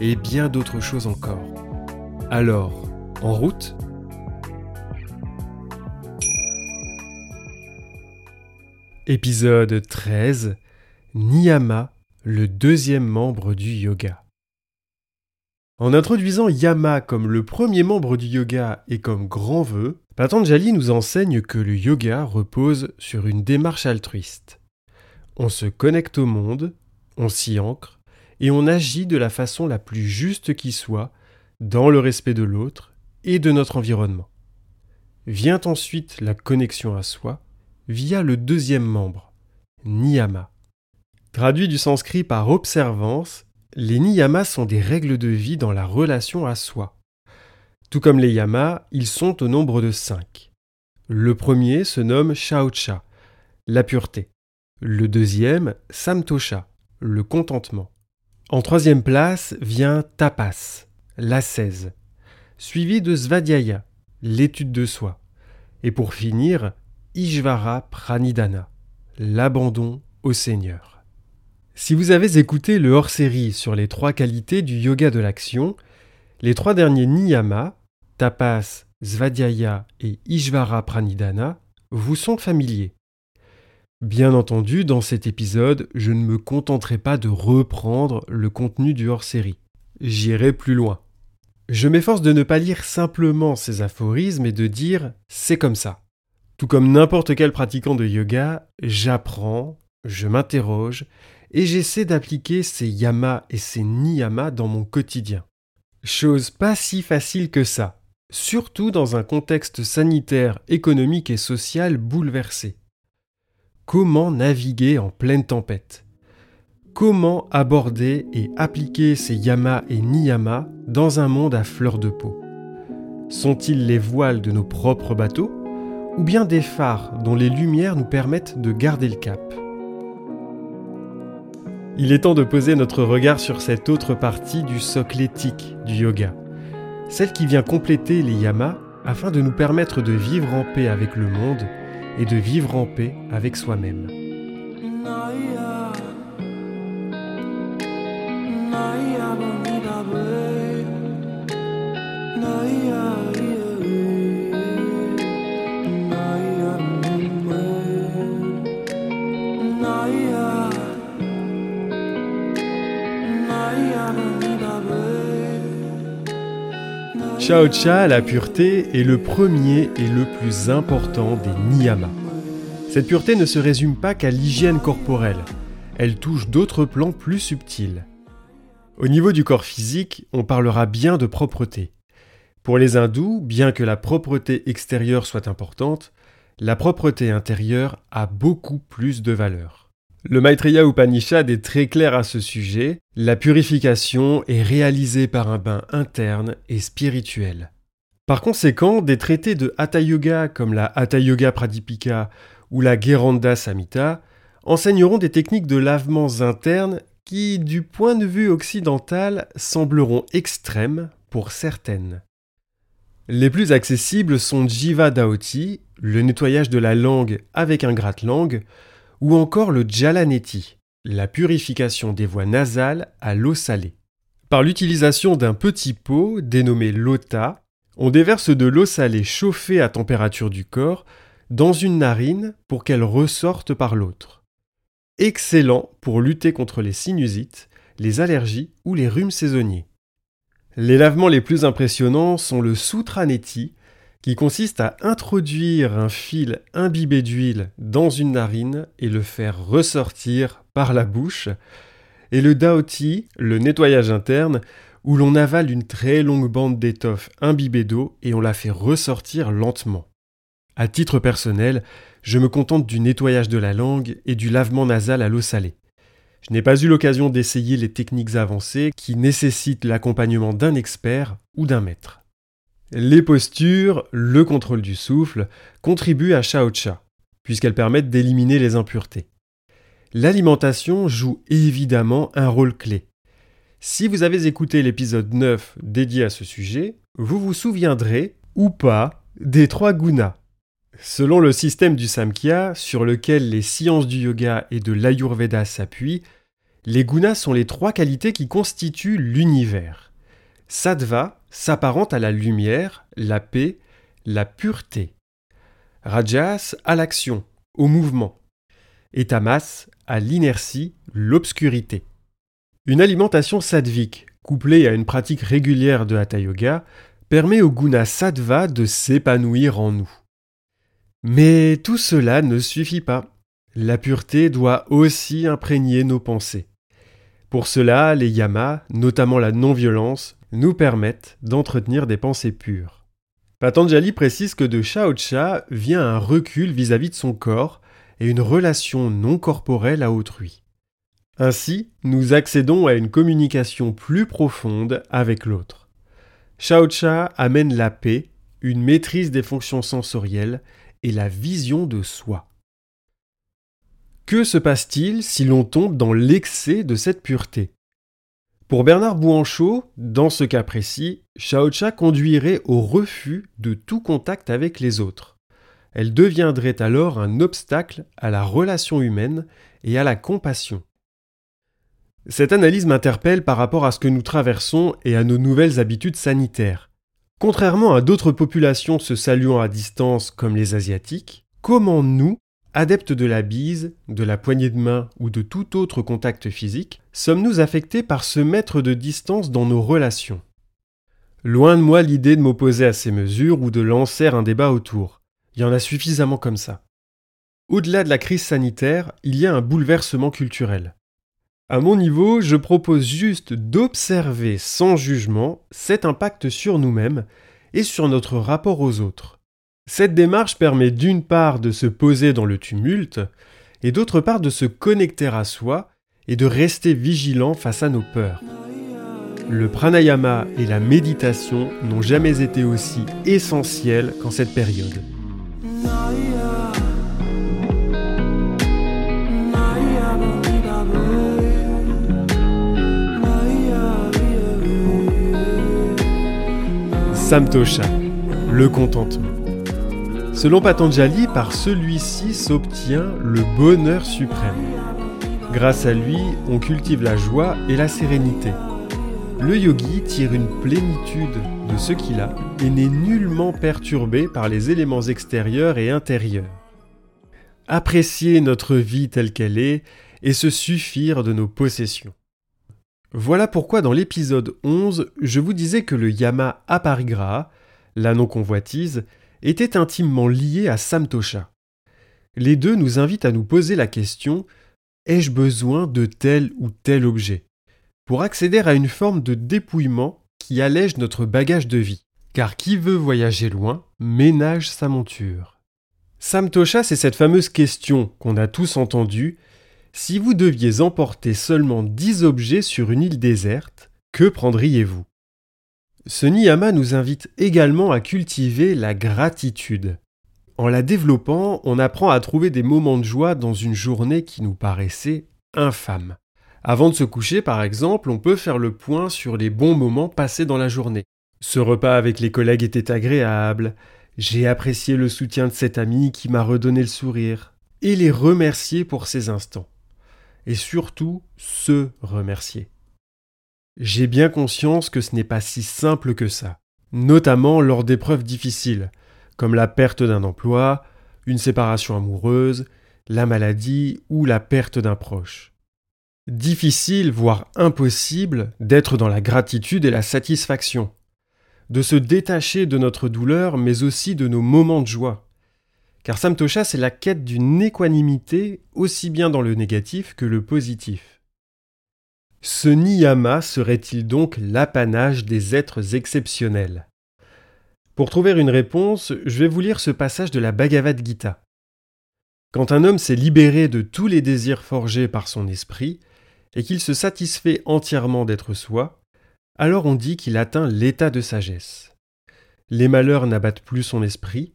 et bien d'autres choses encore. Alors, en route? Épisode 13 Niyama, le deuxième membre du yoga. En introduisant Yama comme le premier membre du yoga et comme grand vœu, Patanjali nous enseigne que le yoga repose sur une démarche altruiste. On se connecte au monde, on s'y ancre, et on agit de la façon la plus juste qui soit, dans le respect de l'autre et de notre environnement. Vient ensuite la connexion à soi, via le deuxième membre, niyama. Traduit du sanskrit par observance, les niyamas sont des règles de vie dans la relation à soi. Tout comme les yamas, ils sont au nombre de cinq. Le premier se nomme shaucha, la pureté. Le deuxième, samtosha, le contentement. En troisième place vient tapas, l'ascèse, suivi de svadhyaya, l'étude de soi. Et pour finir, Ishvara Pranidhana, l'abandon au Seigneur. Si vous avez écouté le hors-série sur les trois qualités du yoga de l'action, les trois derniers niyamas, tapas, svadhyaya et Ishvara Pranidhana, vous sont familiers. Bien entendu, dans cet épisode, je ne me contenterai pas de reprendre le contenu du hors-série. J'irai plus loin. Je m'efforce de ne pas lire simplement ces aphorismes et de dire c'est comme ça. Tout comme n'importe quel pratiquant de yoga, j'apprends, je m'interroge et j'essaie d'appliquer ces yamas et ces niyamas dans mon quotidien. Chose pas si facile que ça, surtout dans un contexte sanitaire, économique et social bouleversé. Comment naviguer en pleine tempête Comment aborder et appliquer ces yamas et niyamas dans un monde à fleur de peau Sont-ils les voiles de nos propres bateaux ou bien des phares dont les lumières nous permettent de garder le cap? Il est temps de poser notre regard sur cette autre partie du socle éthique du yoga, celle qui vient compléter les yamas afin de nous permettre de vivre en paix avec le monde et de vivre en paix avec soi-même. Chao Cha, la pureté, est le premier et le plus important des niyamas. Cette pureté ne se résume pas qu'à l'hygiène corporelle, elle touche d'autres plans plus subtils. Au niveau du corps physique, on parlera bien de propreté. Pour les hindous, bien que la propreté extérieure soit importante, la propreté intérieure a beaucoup plus de valeur. Le Maitreya Upanishad est très clair à ce sujet. La purification est réalisée par un bain interne et spirituel. Par conséquent, des traités de Hatha Yoga comme la Hatha Yoga Pradipika ou la Geranda Samhita enseigneront des techniques de lavements internes qui, du point de vue occidental, sembleront extrêmes pour certaines. Les plus accessibles sont Jiva Daoti, le nettoyage de la langue avec un gratte-langue, ou encore le Jalaneti, la purification des voies nasales à l'eau salée. Par l'utilisation d'un petit pot dénommé lota, on déverse de l'eau salée chauffée à température du corps dans une narine pour qu'elle ressorte par l'autre. Excellent pour lutter contre les sinusites, les allergies ou les rhumes saisonniers. Les lavements les plus impressionnants sont le Sutraneti, qui consiste à introduire un fil imbibé d'huile dans une narine et le faire ressortir par la bouche, et le daoti, le nettoyage interne, où l'on avale une très longue bande d'étoffe imbibée d'eau et on la fait ressortir lentement. À titre personnel, je me contente du nettoyage de la langue et du lavement nasal à l'eau salée. Je n'ai pas eu l'occasion d'essayer les techniques avancées qui nécessitent l'accompagnement d'un expert ou d'un maître. Les postures, le contrôle du souffle, contribuent à Shao Cha, puisqu'elles permettent d'éliminer les impuretés. L'alimentation joue évidemment un rôle clé. Si vous avez écouté l'épisode 9 dédié à ce sujet, vous vous souviendrez, ou pas, des trois gunas. Selon le système du Samkhya, sur lequel les sciences du yoga et de l'Ayurveda s'appuient, les gunas sont les trois qualités qui constituent l'univers. Sattva s'apparente à la lumière, la paix, la pureté. Rajas à l'action, au mouvement. Et Tamas à l'inertie, l'obscurité. Une alimentation sattvique, couplée à une pratique régulière de Hatha Yoga, permet au guna sattva de s'épanouir en nous. Mais tout cela ne suffit pas. La pureté doit aussi imprégner nos pensées. Pour cela, les yamas, notamment la non-violence, nous permettent d'entretenir des pensées pures. Patanjali précise que de Shao Cha vient un recul vis-à-vis de son corps et une relation non corporelle à autrui. Ainsi, nous accédons à une communication plus profonde avec l'autre. Shao Cha amène la paix, une maîtrise des fonctions sensorielles et la vision de soi. Que se passe-t-il si l'on tombe dans l'excès de cette pureté? Pour Bernard Bouanchot, dans ce cas précis, Shao Cha conduirait au refus de tout contact avec les autres. Elle deviendrait alors un obstacle à la relation humaine et à la compassion. Cette analyse m'interpelle par rapport à ce que nous traversons et à nos nouvelles habitudes sanitaires. Contrairement à d'autres populations se saluant à distance comme les Asiatiques, comment nous, adeptes de la bise, de la poignée de main ou de tout autre contact physique, sommes-nous affectés par ce mètre de distance dans nos relations? Loin de moi l'idée de m'opposer à ces mesures ou de lancer un débat autour. Il y en a suffisamment comme ça. Au-delà de la crise sanitaire, il y a un bouleversement culturel. À mon niveau, je propose juste d'observer sans jugement cet impact sur nous-mêmes et sur notre rapport aux autres. Cette démarche permet d'une part de se poser dans le tumulte et d'autre part de se connecter à soi et de rester vigilant face à nos peurs. Le pranayama et la méditation n'ont jamais été aussi essentiels qu'en cette période. Samtosha, le contentement. Selon Patanjali, par celui-ci s'obtient le bonheur suprême. Grâce à lui, on cultive la joie et la sérénité. Le yogi tire une plénitude de ce qu'il a et n'est nullement perturbé par les éléments extérieurs et intérieurs. Apprécier notre vie telle qu'elle est et se suffire de nos possessions. Voilà pourquoi dans l'épisode 11, je vous disais que le yama aparigraha, la non-convoitise, était intimement lié à samtosha. Les deux nous invitent à nous poser la question ai-je besoin de tel ou tel objet? Pour accéder à une forme de dépouillement qui allège notre bagage de vie. Car qui veut voyager loin ménage sa monture? Samtosha, c'est cette fameuse question qu'on a tous entendue si vous deviez emporter seulement 10 objets sur une île déserte, que prendriez-vous? Ce niyama nous invite également à cultiver la gratitude. En la développant, on apprend à trouver des moments de joie dans une journée qui nous paraissait infâme. Avant de se coucher, par exemple, on peut faire le point sur les bons moments passés dans la journée. Ce repas avec les collègues était agréable, j'ai apprécié le soutien de cet ami qui m'a redonné le sourire, et les remercier pour ces instants et surtout se remercier. J'ai bien conscience que ce n'est pas si simple que ça, notamment lors d'épreuves difficiles, comme la perte d'un emploi, une séparation amoureuse, la maladie ou la perte d'un proche. Difficile, voire impossible, d'être dans la gratitude et la satisfaction, de se détacher de notre douleur mais aussi de nos moments de joie. Car Samtosha, c'est la quête d'une équanimité aussi bien dans le négatif que le positif. Ce niyama serait-il donc l'apanage des êtres exceptionnels? Pour trouver une réponse, je vais vous lire ce passage de la Bhagavad Gita. Quand un homme s'est libéré de tous les désirs forgés par son esprit, et qu'il se satisfait entièrement d'être soi, alors on dit qu'il atteint l'état de sagesse. Les malheurs n'abattent plus son esprit,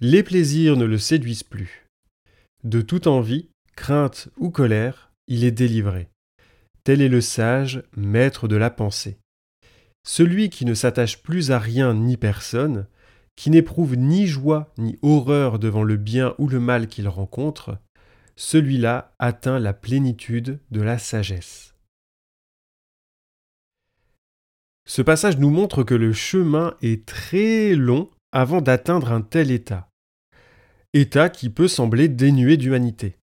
les plaisirs ne le séduisent plus. De toute envie, crainte ou colère, il est délivré. Tel est le sage, maître de la pensée. Celui qui ne s'attache plus à rien ni personne, qui n'éprouve ni joie ni horreur devant le bien ou le mal qu'il rencontre, celui-là atteint la plénitude de la sagesse. Ce passage nous montre que le chemin est très long avant d'atteindre un tel état. État qui peut sembler dénué d'humanité.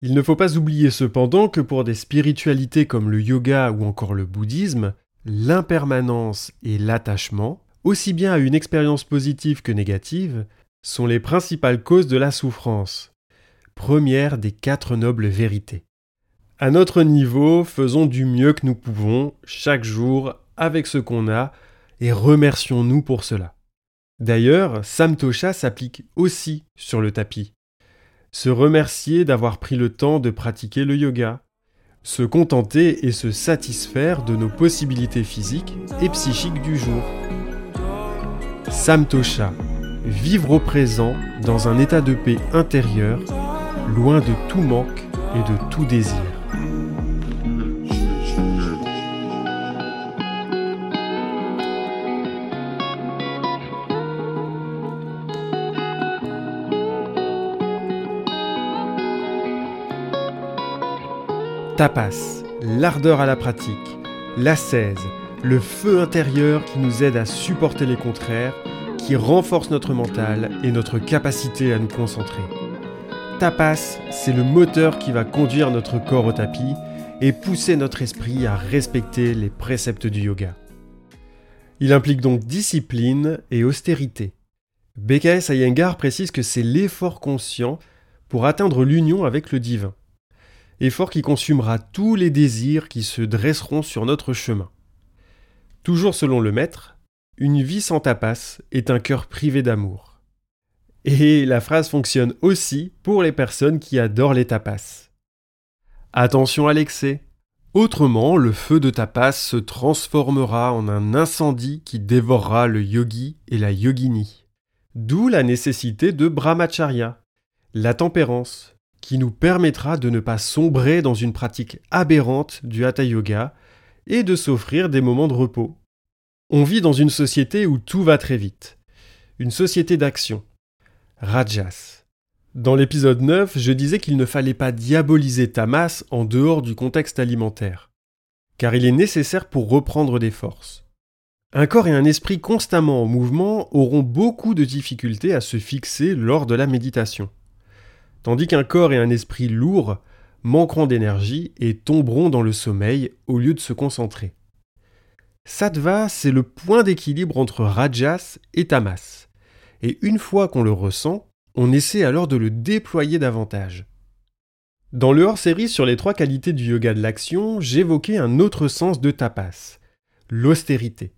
Il ne faut pas oublier cependant que pour des spiritualités comme le yoga ou encore le bouddhisme, l'impermanence et l'attachement, aussi bien à une expérience positive que négative, sont les principales causes de la souffrance, première des quatre nobles vérités. À notre niveau, faisons du mieux que nous pouvons chaque jour avec ce qu'on a et remercions-nous pour cela. D'ailleurs, Samtosha s'applique aussi sur le tapis. Se remercier d'avoir pris le temps de pratiquer le yoga, se contenter et se satisfaire de nos possibilités physiques et psychiques du jour. Samtosha, vivre au présent dans un état de paix intérieure, loin de tout manque et de tout désir. Tapas, l'ardeur à la pratique, l'ascèse, le feu intérieur qui nous aide à supporter les contraires, qui renforce notre mental et notre capacité à nous concentrer. Tapas, c'est le moteur qui va conduire notre corps au tapis et pousser notre esprit à respecter les préceptes du yoga. Il implique donc discipline et austérité. BKS Iyengar précise que c'est l'effort conscient pour atteindre l'union avec le divin effort qui consumera tous les désirs qui se dresseront sur notre chemin. Toujours selon le maître, une vie sans tapas est un cœur privé d'amour. Et la phrase fonctionne aussi pour les personnes qui adorent les tapas. Attention à l'excès. Autrement, le feu de tapas se transformera en un incendie qui dévorera le yogi et la yogini. D'où la nécessité de brahmacharya, la tempérance, qui nous permettra de ne pas sombrer dans une pratique aberrante du hatha yoga et de s'offrir des moments de repos. On vit dans une société où tout va très vite. Une société d'action. Rajas. Dans l'épisode 9, je disais qu'il ne fallait pas diaboliser Tamas en dehors du contexte alimentaire, car il est nécessaire pour reprendre des forces. Un corps et un esprit constamment en mouvement auront beaucoup de difficultés à se fixer lors de la méditation tandis qu'un corps et un esprit lourds manqueront d'énergie et tomberont dans le sommeil au lieu de se concentrer. Sattva, c'est le point d'équilibre entre Rajas et Tamas. Et une fois qu'on le ressent, on essaie alors de le déployer davantage. Dans le hors-série sur les trois qualités du yoga de l'action, j'évoquais un autre sens de tapas, l'austérité.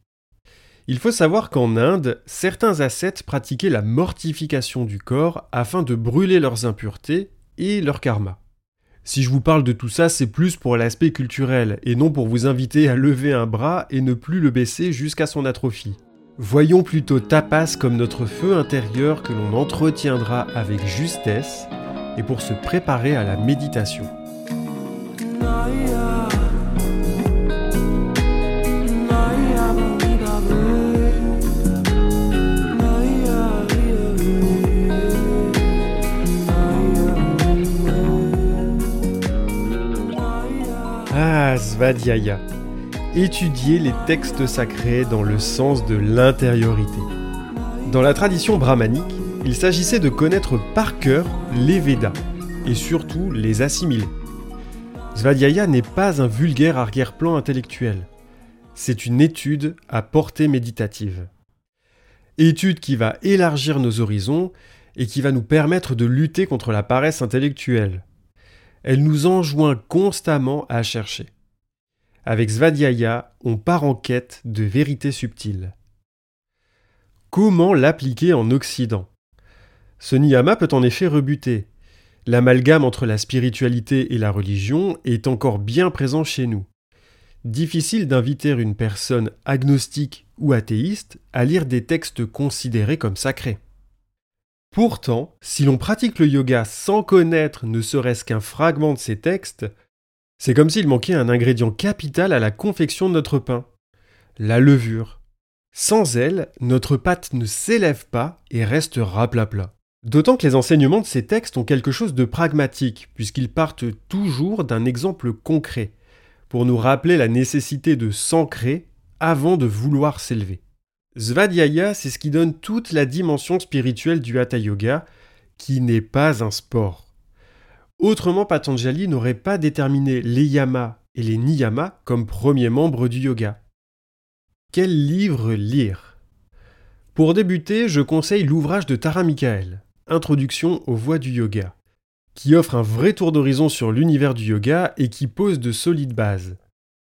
Il faut savoir qu'en Inde, certains ascètes pratiquaient la mortification du corps afin de brûler leurs impuretés et leur karma. Si je vous parle de tout ça, c'est plus pour l'aspect culturel et non pour vous inviter à lever un bras et ne plus le baisser jusqu'à son atrophie. Voyons plutôt tapas comme notre feu intérieur que l'on entretiendra avec justesse et pour se préparer à la méditation. Svadhyaya. Étudier les textes sacrés dans le sens de l'intériorité. Dans la tradition brahmanique, il s'agissait de connaître par cœur les Védas et surtout les assimiler. Svadhyaya n'est pas un vulgaire arrière-plan intellectuel. C'est une étude à portée méditative. Étude qui va élargir nos horizons et qui va nous permettre de lutter contre la paresse intellectuelle elle nous enjoint constamment à chercher. Avec Svadhyaya, on part en quête de vérités subtiles. Comment l'appliquer en Occident? Ce niyama peut en effet rebuter. L'amalgame entre la spiritualité et la religion est encore bien présent chez nous. Difficile d'inviter une personne agnostique ou athéiste à lire des textes considérés comme sacrés. Pourtant, si l'on pratique le yoga sans connaître ne serait-ce qu'un fragment de ces textes, c'est comme s'il manquait un ingrédient capital à la confection de notre pain, la levure. Sans elle, notre pâte ne s'élève pas et reste raplapla. D'autant que les enseignements de ces textes ont quelque chose de pragmatique, puisqu'ils partent toujours d'un exemple concret, pour nous rappeler la nécessité de s'ancrer avant de vouloir s'élever. Svadhyaya, c'est ce qui donne toute la dimension spirituelle du Hatha Yoga, qui n'est pas un sport. Autrement, Patanjali n'aurait pas déterminé les yamas et les niyamas comme premiers membres du yoga. Quel livre lire? Pour débuter, je conseille l'ouvrage de Tara Michael, Introduction aux voies du yoga, qui offre un vrai tour d'horizon sur l'univers du yoga et qui pose de solides bases.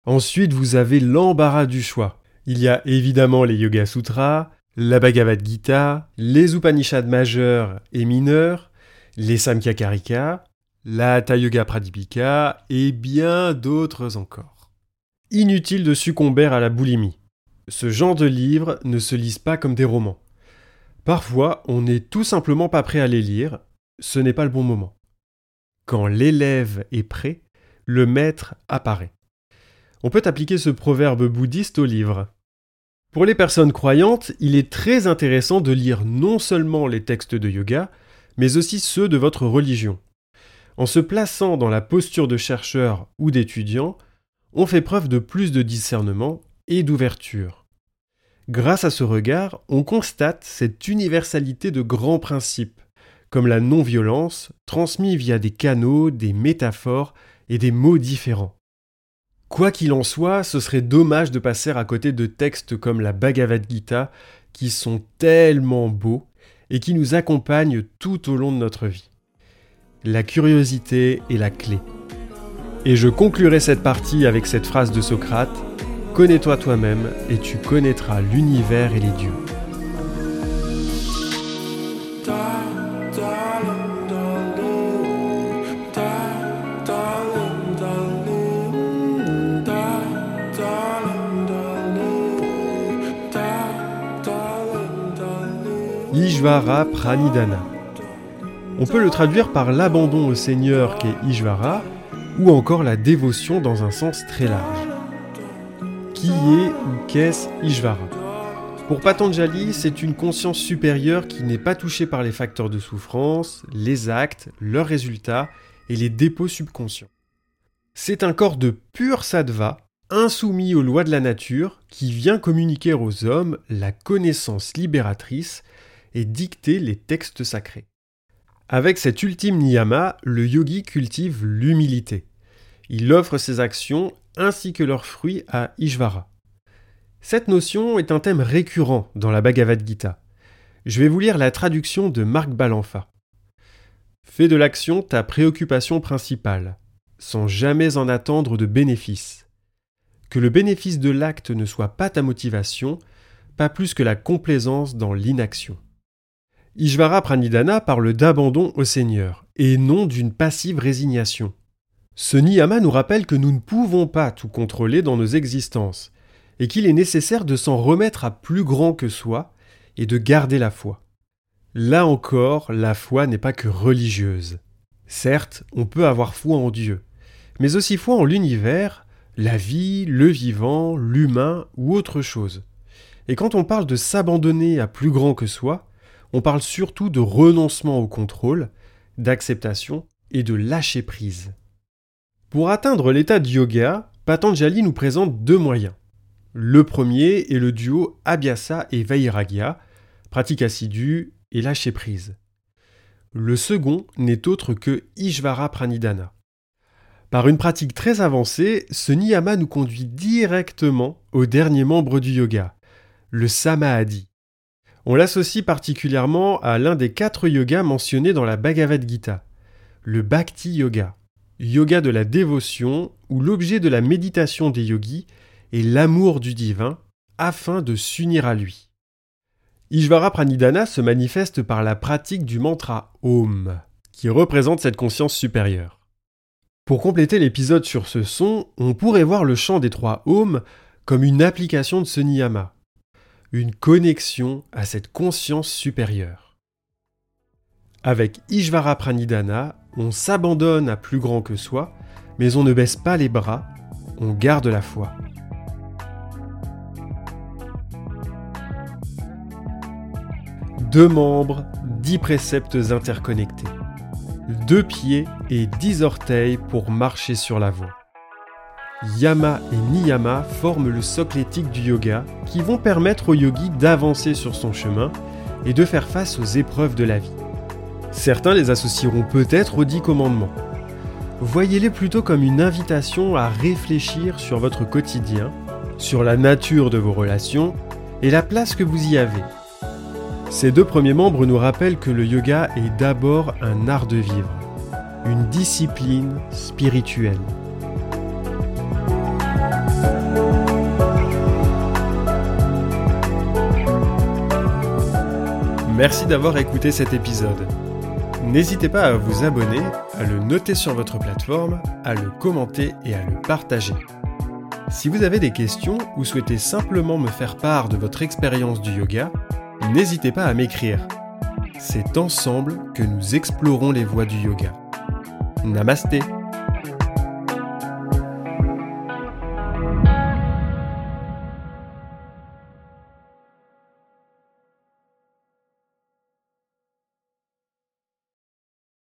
Ensuite, vous avez l'embarras du choix. Il y a évidemment les Yoga Sutras, la Bhagavad Gita, les Upanishads majeurs et mineurs, les Samkhya Karika, la Hatha Yoga Pradipika et bien d'autres encore. Inutile de succomber à la boulimie. Ce genre de livres ne se lisent pas comme des romans. Parfois, on n'est tout simplement pas prêt à les lire, ce n'est pas le bon moment. Quand l'élève est prêt, le maître apparaît. On peut appliquer ce proverbe bouddhiste au livre. Pour les personnes croyantes, il est très intéressant de lire non seulement les textes de yoga, mais aussi ceux de votre religion. En se plaçant dans la posture de chercheur ou d'étudiant, on fait preuve de plus de discernement et d'ouverture. Grâce à ce regard, on constate cette universalité de grands principes, comme la non-violence, transmis via des canaux, des métaphores et des mots différents. Quoi qu'il en soit, ce serait dommage de passer à côté de textes comme la Bhagavad Gita, qui sont tellement beaux et qui nous accompagnent tout au long de notre vie. La curiosité est la clé. Et je conclurai cette partie avec cette phrase de Socrate Connais-toi toi-même et tu connaîtras l'univers et les dieux. Ishvara. On peut le traduire par l'abandon au Seigneur qu'est Ishvara, ou encore la dévotion dans un sens très large. Qui est ou qu'est-ce Ishvara? Pour Patanjali, c'est une conscience supérieure qui n'est pas touchée par les facteurs de souffrance, les actes, leurs résultats et les dépôts subconscients. C'est un corps de pur sattva, insoumis aux lois de la nature, qui vient communiquer aux hommes la connaissance libératrice et dicter les textes sacrés. Avec cet ultime niyama, le yogi cultive l'humilité. Il offre ses actions ainsi que leurs fruits à Ishvara. Cette notion est un thème récurrent dans la Bhagavad Gita. Je vais vous lire la traduction de Marc Balanfa. Fais de l'action ta préoccupation principale, sans jamais en attendre de bénéfice. Que le bénéfice de l'acte ne soit pas ta motivation, pas plus que la complaisance dans l'inaction. Ishvara Pranidhana parle d'abandon au Seigneur, et non d'une passive résignation. Ce niyama nous rappelle que nous ne pouvons pas tout contrôler dans nos existences, et qu'il est nécessaire de s'en remettre à plus grand que soi et de garder la foi. Là encore, la foi n'est pas que religieuse. Certes, on peut avoir foi en Dieu, mais aussi foi en l'univers, la vie, le vivant, l'humain ou autre chose. Et quand on parle de s'abandonner à plus grand que soi, on parle surtout de renoncement au contrôle, d'acceptation et de lâcher prise. Pour atteindre l'état de yoga, Patanjali nous présente deux moyens. Le premier est le duo Abhyasa et Vairagya, pratique assidue et lâcher prise. Le second n'est autre que Ishvara Pranidhana. Par une pratique très avancée, ce niyama nous conduit directement au dernier membre du yoga, le Samadhi. On l'associe particulièrement à l'un des quatre yogas mentionnés dans la Bhagavad Gita, le Bhakti Yoga yoga de la dévotion, où l'objet de la méditation des yogis est l'amour du divin, afin de s'unir à lui. Ishvara Pranidhana se manifeste par la pratique du mantra Om, qui représente cette conscience supérieure. Pour compléter l'épisode sur ce son, on pourrait voir le chant des trois ohms comme une application de ce niyama, une connexion à cette conscience supérieure. Avec Ishvara Pranidhana, on s'abandonne à plus grand que soi, mais on ne baisse pas les bras, on garde la foi. Deux membres, dix préceptes interconnectés. Deux pieds et dix orteils pour marcher sur la voie. Yama et Niyama forment le socle éthique du yoga qui vont permettre au yogi d'avancer sur son chemin et de faire face aux épreuves de la vie. Certains les associeront peut-être aux dix commandements. Voyez-les plutôt comme une invitation à réfléchir sur votre quotidien, sur la nature de vos relations et la place que vous y avez ces deux premiers membres nous rappellent que le yoga est d'abord un art de vivre, une discipline spirituelle. Merci d'avoir écouté cet épisode. N'hésitez pas à vous abonner, à le noter sur votre plateforme, à le commenter et à le partager. Si vous avez des questions ou souhaitez simplement me faire part de votre expérience du yoga, n'hésitez pas à m'écrire. C'est ensemble que nous explorons les voies du yoga. Namasté